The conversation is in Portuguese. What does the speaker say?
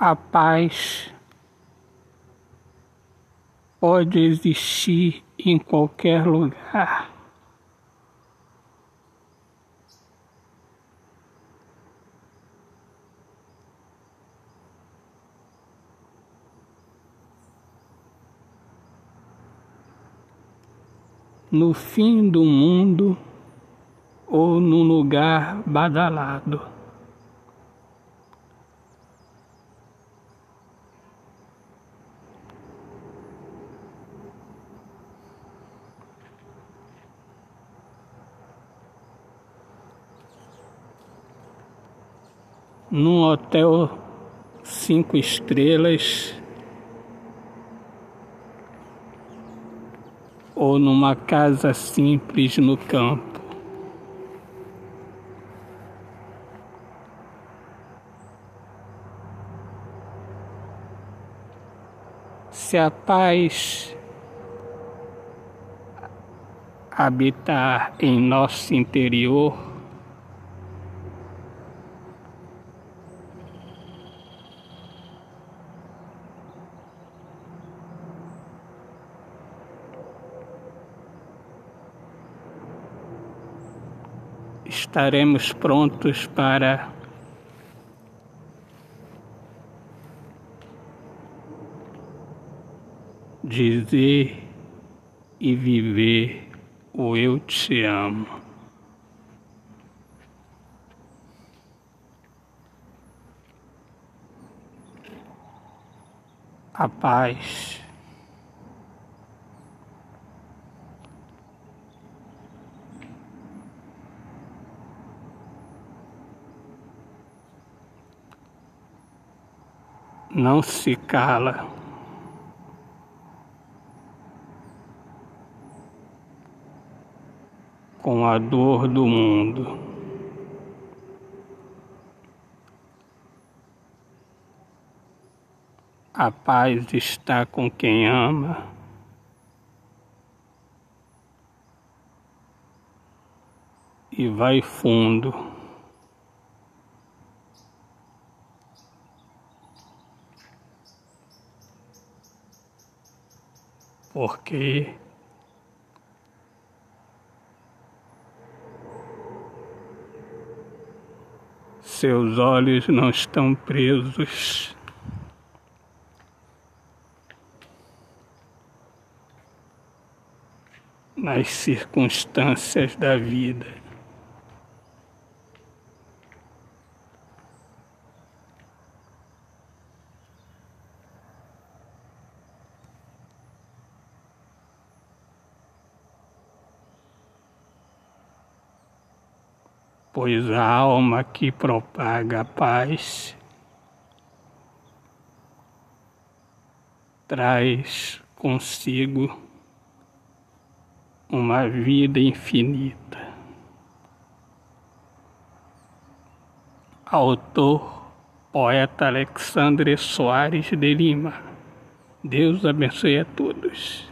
A paz pode existir em qualquer lugar. No fim do mundo ou num lugar badalado. Num hotel cinco estrelas ou numa casa simples no campo. Se a paz habitar em nosso interior, estaremos prontos para dizer e viver o eu te amo. A paz. Não se cala. Com a dor do mundo. A paz está com quem ama. E vai fundo. Porque seus olhos não estão presos nas circunstâncias da vida. Pois a alma que propaga a paz traz consigo uma vida infinita. Autor, poeta Alexandre Soares de Lima. Deus abençoe a todos.